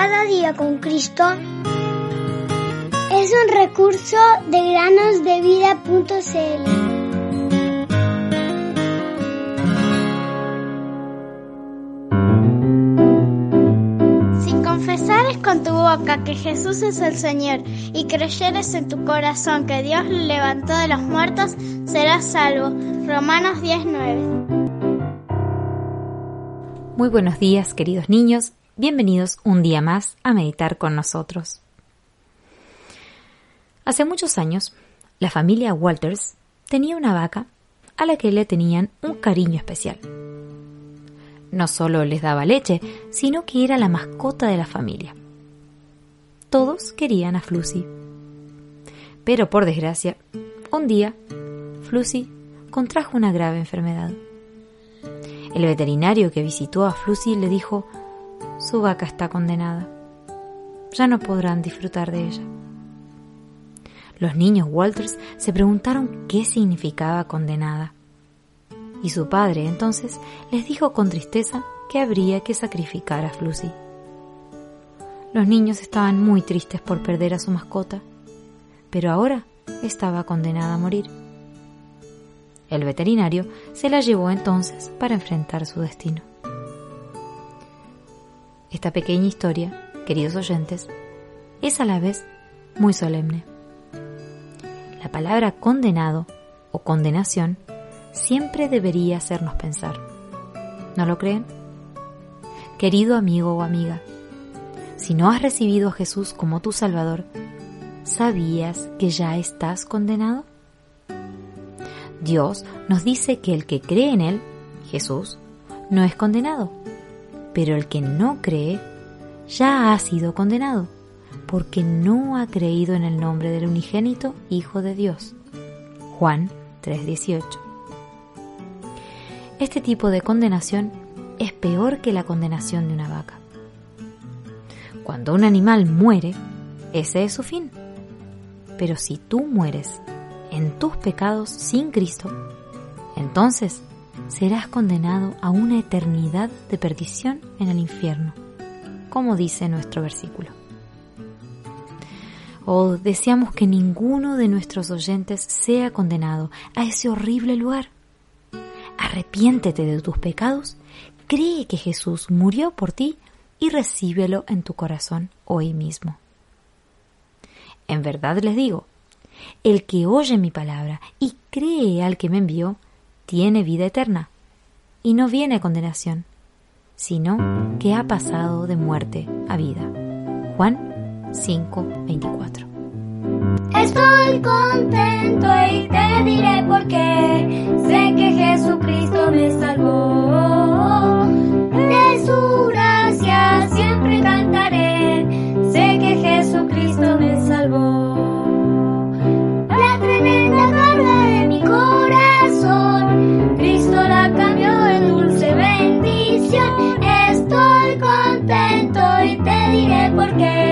Cada día con Cristo es un recurso de granosdevida.cl. Si confesares con tu boca que Jesús es el Señor y creyeres en tu corazón que Dios lo levantó de los muertos, serás salvo. Romanos 19. Muy buenos días, queridos niños. Bienvenidos un día más a meditar con nosotros. Hace muchos años, la familia Walters tenía una vaca a la que le tenían un cariño especial. No solo les daba leche, sino que era la mascota de la familia. Todos querían a Flucy. Pero por desgracia, un día, Flucy contrajo una grave enfermedad. El veterinario que visitó a Flucy le dijo su vaca está condenada. Ya no podrán disfrutar de ella. Los niños Walters se preguntaron qué significaba condenada. Y su padre entonces les dijo con tristeza que habría que sacrificar a Flucy. Los niños estaban muy tristes por perder a su mascota, pero ahora estaba condenada a morir. El veterinario se la llevó entonces para enfrentar su destino. Esta pequeña historia, queridos oyentes, es a la vez muy solemne. La palabra condenado o condenación siempre debería hacernos pensar. ¿No lo creen? Querido amigo o amiga, si no has recibido a Jesús como tu Salvador, ¿sabías que ya estás condenado? Dios nos dice que el que cree en Él, Jesús, no es condenado, pero el que no cree ya ha sido condenado, porque no ha creído en el nombre del unigénito Hijo de Dios. Juan 3:18. Este tipo de condenación es peor que la condenación de una vaca. Cuando un animal muere, ese es su fin. Pero si tú mueres en tus pecados sin Cristo, entonces serás condenado a una eternidad de perdición en el infierno, como dice nuestro versículo. Oh, deseamos que ninguno de nuestros oyentes sea condenado a ese horrible lugar. Arrepiéntete de tus pecados, cree que Jesús murió por ti y recíbelo en tu corazón hoy mismo. En verdad les digo, el que oye mi palabra y cree al que me envió, tiene vida eterna, y no viene condenación, sino que ha pasado de muerte a vida. Juan 5:24. Estoy contento y te diré por qué. Sé que Jesucristo me salvó. Contento y te diré por qué.